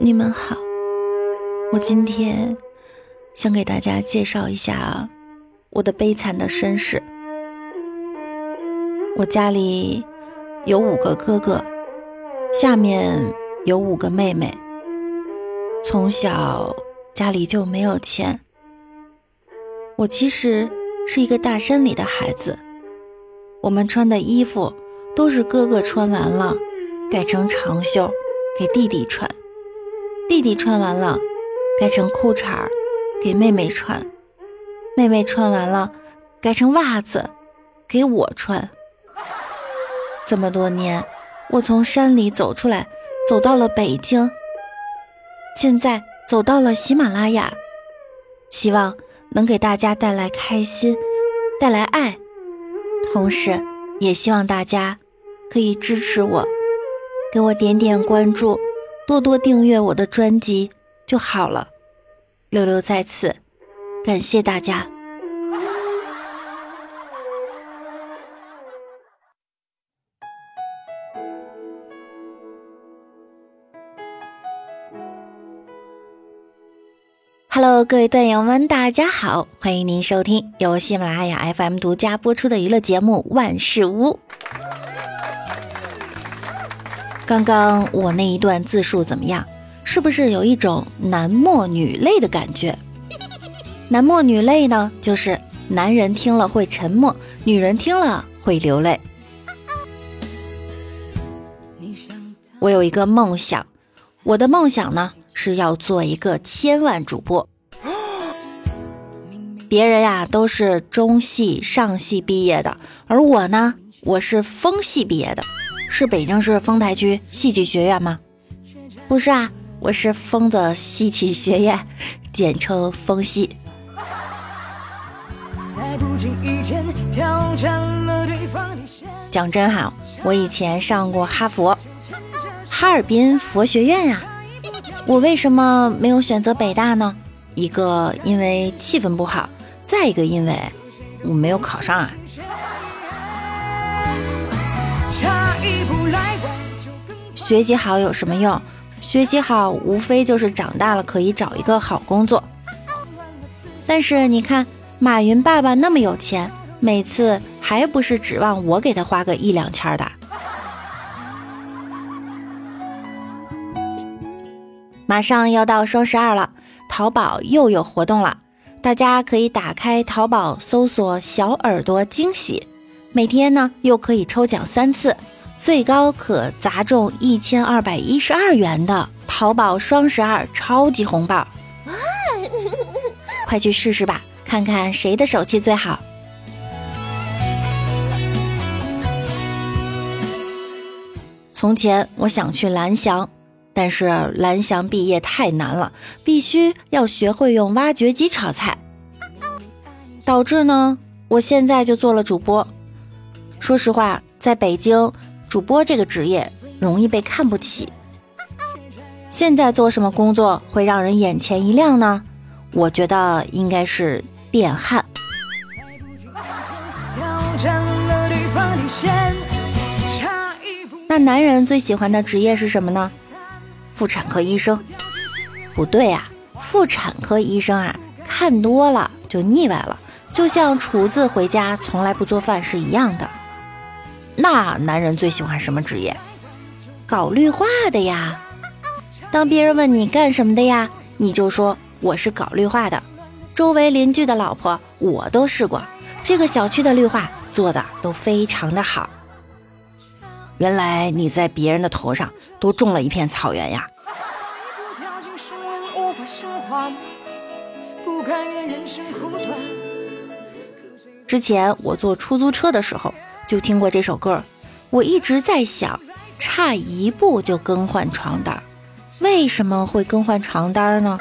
你们好，我今天想给大家介绍一下我的悲惨的身世。我家里有五个哥哥，下面有五个妹妹。从小家里就没有钱，我其实是一个大山里的孩子。我们穿的衣服都是哥哥穿完了，改成长袖给弟弟穿。弟弟穿完了，改成裤衩给妹妹穿；妹妹穿完了，改成袜子给我穿。这么多年，我从山里走出来，走到了北京，现在走到了喜马拉雅，希望能给大家带来开心，带来爱，同时也希望大家可以支持我，给我点点关注。多多订阅我的专辑就好了，六六在此，感谢大家。Hello，各位段友们，大家好，欢迎您收听由喜马拉雅 FM 独家播出的娱乐节目《万事屋》。刚刚我那一段自述怎么样？是不是有一种男默女泪的感觉？男默女泪呢，就是男人听了会沉默，女人听了会流泪。我有一个梦想，我的梦想呢是要做一个千万主播。别人呀都是中戏、上戏毕业的，而我呢，我是风系毕业的。是北京市丰台区戏剧学院吗？不是啊，我是疯子戏曲学院，简称疯戏。讲真哈，我以前上过哈佛、哈尔滨佛学院呀。我为什么没有选择北大呢？一个因为气氛不好，再一个因为我没有考上啊。学习好有什么用？学习好无非就是长大了可以找一个好工作。但是你看，马云爸爸那么有钱，每次还不是指望我给他花个一两千的。马上要到双十二了，淘宝又有活动了，大家可以打开淘宝搜索“小耳朵惊喜”，每天呢又可以抽奖三次。最高可砸中一千二百一十二元的淘宝双十二超级红包，快去试试吧，看看谁的手气最好。从前我想去蓝翔，但是蓝翔毕业太难了，必须要学会用挖掘机炒菜，导致呢，我现在就做了主播。说实话，在北京。主播这个职业容易被看不起。现在做什么工作会让人眼前一亮呢？我觉得应该是电焊。那男人最喜欢的职业是什么呢？妇产科医生？不对啊，妇产科医生啊，看多了就腻歪了，就像厨子回家从来不做饭是一样的。那男人最喜欢什么职业？搞绿化的呀。当别人问你干什么的呀，你就说我是搞绿化的。周围邻居的老婆我都试过，这个小区的绿化做的都非常的好。原来你在别人的头上都种了一片草原呀。之前我坐出租车的时候。就听过这首歌，我一直在想，差一步就更换床单，为什么会更换床单呢？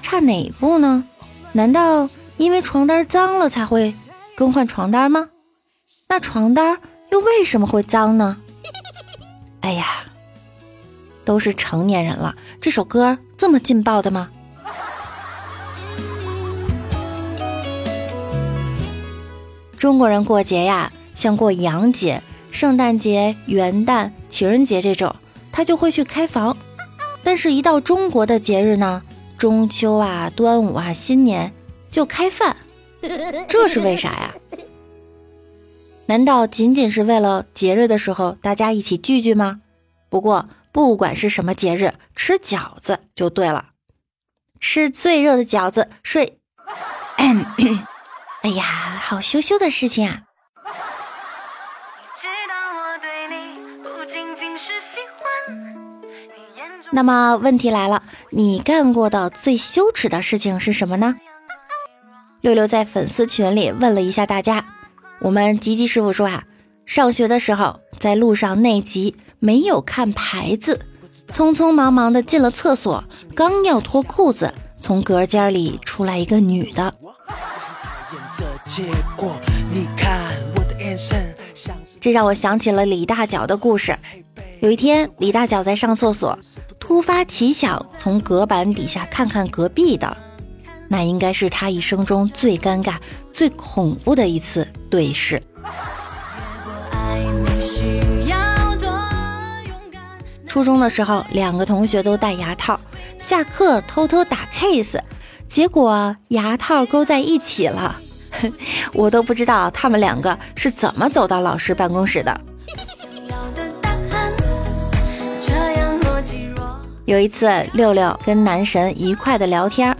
差哪步呢？难道因为床单脏了才会更换床单吗？那床单又为什么会脏呢？哎呀，都是成年人了，这首歌这么劲爆的吗？中国人过节呀。像过洋节、圣诞节、元旦、情人节这种，他就会去开房。但是，一到中国的节日呢，中秋啊、端午啊、新年就开饭，这是为啥呀？难道仅仅是为了节日的时候大家一起聚聚吗？不过，不管是什么节日，吃饺子就对了。吃最热的饺子，睡。哎呀，好羞羞的事情啊！那么问题来了，你干过的最羞耻的事情是什么呢？六六在粉丝群里问了一下大家，我们吉吉师傅说啊，上学的时候在路上内急，没有看牌子，匆匆忙忙的进了厕所，刚要脱裤子，从隔间里出来一个女的。这让我想起了李大脚的故事。有一天，李大脚在上厕所，突发奇想，从隔板底下看看隔壁的，那应该是他一生中最尴尬、最恐怖的一次对视。初中的时候，两个同学都戴牙套，下课偷偷打 kiss，结果牙套勾在一起了，我都不知道他们两个是怎么走到老师办公室的。有一次，六六跟男神愉快的聊天，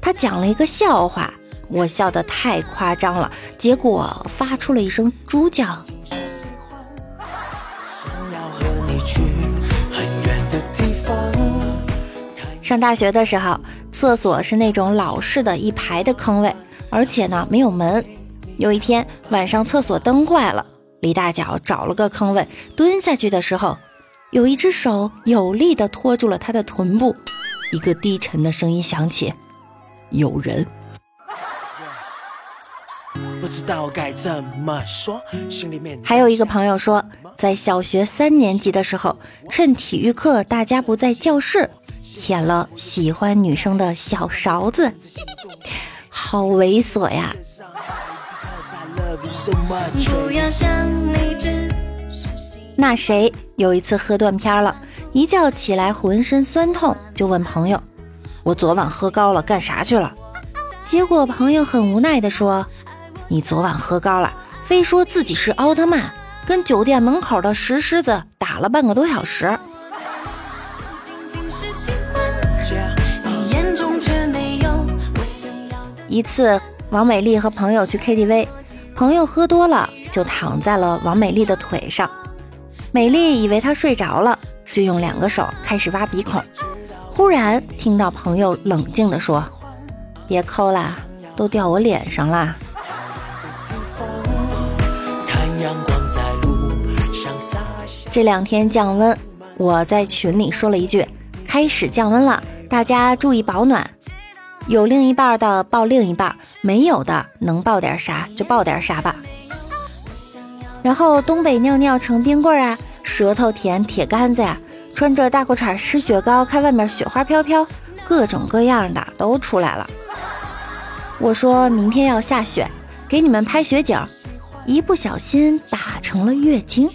他讲了一个笑话，我笑得太夸张了，结果发出了一声猪叫。上大学的时候，厕所是那种老式的一排的坑位，而且呢没有门。有一天晚上，厕所灯坏了，李大脚找了个坑位蹲下去的时候。有一只手有力地托住了他的臀部，一个低沉的声音响起：“有人。”还有一个朋友说，在小学三年级的时候，趁体育课大家不在教室，舔了喜欢女生的小勺子，好猥琐呀！那谁有一次喝断片了，一觉起来浑身酸痛，就问朋友：“我昨晚喝高了，干啥去了？”结果朋友很无奈地说：“你昨晚喝高了，非说自己是奥特曼，跟酒店门口的石狮子打了半个多小时。”一次，王美丽和朋友去 KTV，朋友喝多了，就躺在了王美丽的腿上。美丽以为他睡着了，就用两个手开始挖鼻孔。忽然听到朋友冷静地说：“别抠了，都掉我脸上了。”这两天降温，我在群里说了一句：“开始降温了，大家注意保暖。”有另一半的抱另一半，没有的能抱点啥就抱点啥吧。然后东北尿尿成冰棍啊，舌头舔铁杆子呀，穿着大裤衩吃雪糕，看外面雪花飘飘，各种各样的都出来了。我说明天要下雪，给你们拍雪景，一不小心打成了月经。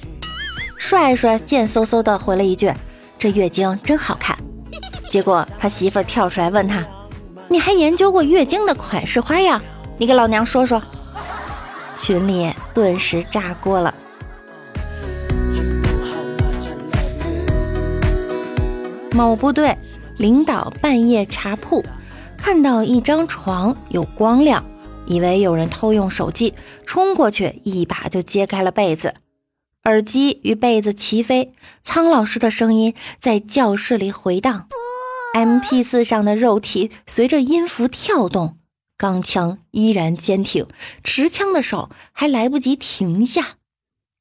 帅帅贱嗖嗖的回了一句：“这月经真好看。”结果他媳妇儿跳出来问他：“你还研究过月经的款式花样？你给老娘说说。”群里顿时炸锅了。某部队领导半夜查铺，看到一张床有光亮，以为有人偷用手机，冲过去一把就揭开了被子，耳机与被子齐飞，苍老师的声音在教室里回荡，M P 四上的肉体随着音符跳动。钢枪依然坚挺，持枪的手还来不及停下。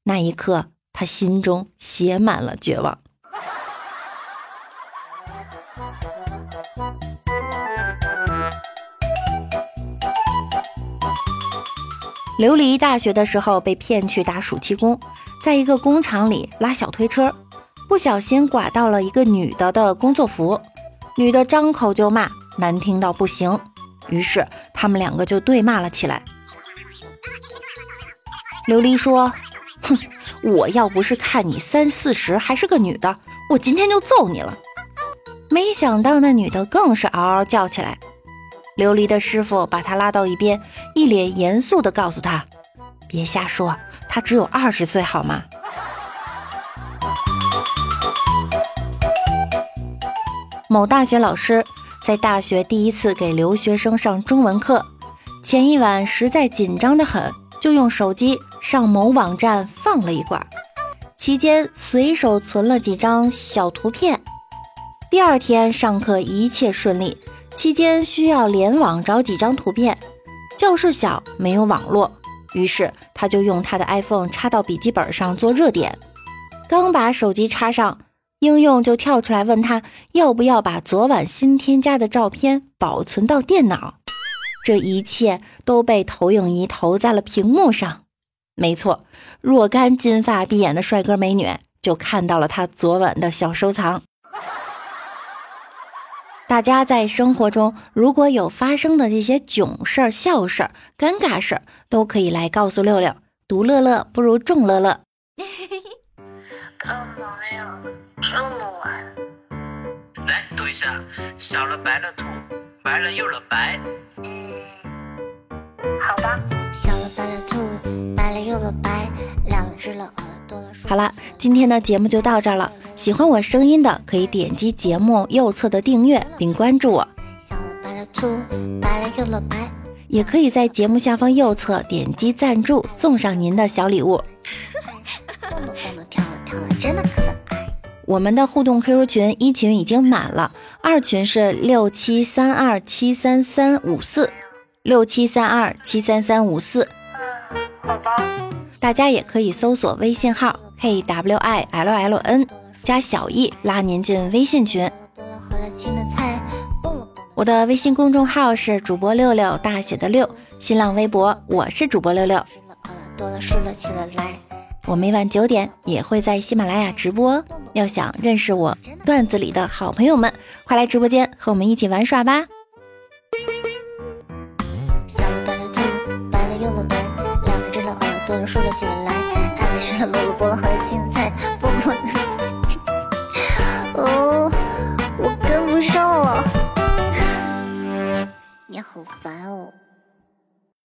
那一刻，他心中写满了绝望。琉璃大学的时候被骗去打暑期工，在一个工厂里拉小推车，不小心刮到了一个女的的工作服，女的张口就骂，难听到不行。于是他们两个就对骂了起来。琉璃说：“哼，我要不是看你三四十还是个女的，我今天就揍你了。”没想到那女的更是嗷嗷叫起来。琉璃的师傅把他拉到一边，一脸严肃地告诉他：“别瞎说，他只有二十岁，好吗？”某大学老师在大学第一次给留学生上中文课，前一晚实在紧张的很，就用手机上某网站放了一卦，期间随手存了几张小图片。第二天上课一切顺利，期间需要联网找几张图片，教室小没有网络，于是他就用他的 iPhone 插到笔记本上做热点，刚把手机插上。应用就跳出来问他要不要把昨晚新添加的照片保存到电脑，这一切都被投影仪投在了屏幕上。没错，若干金发碧眼的帅哥美女就看到了他昨晚的小收藏。大家在生活中如果有发生的这些囧事儿、笑事儿、尴尬事儿，都可以来告诉六六。独乐乐不如众乐乐。干嘛呀？这么晚，来读一下：小了白了兔，白了又了白。嗯，好吧。小了白了兔，白了又了白，两只了鹅多了。好了，今天的节目就到这了。喜欢我声音的，可以点击节目右侧的订阅并关注我。小了白了兔，白了又了白，也可以在节目下方右侧点击赞助，送上您的小礼物。蹦蹦蹦的跳跳，真的可爱。我们的互动 QQ 群一群已经满了，二群是六七三二七三三五四，六七三二七三三五四。嗯，好吧。大家也可以搜索微信号 k w i l l n 加小易拉您进微信群。我的微信公众号是主播六六大写的六，新浪微博我是主播六六。我每晚九点也会在喜马拉雅直播。要想认识我段子里的好朋友们，快来直播间和我们一起玩耍吧！白了又了白，两只了耳朵竖了起来，爱吃了萝卜和青菜，哦，我跟不上了，你好烦哦。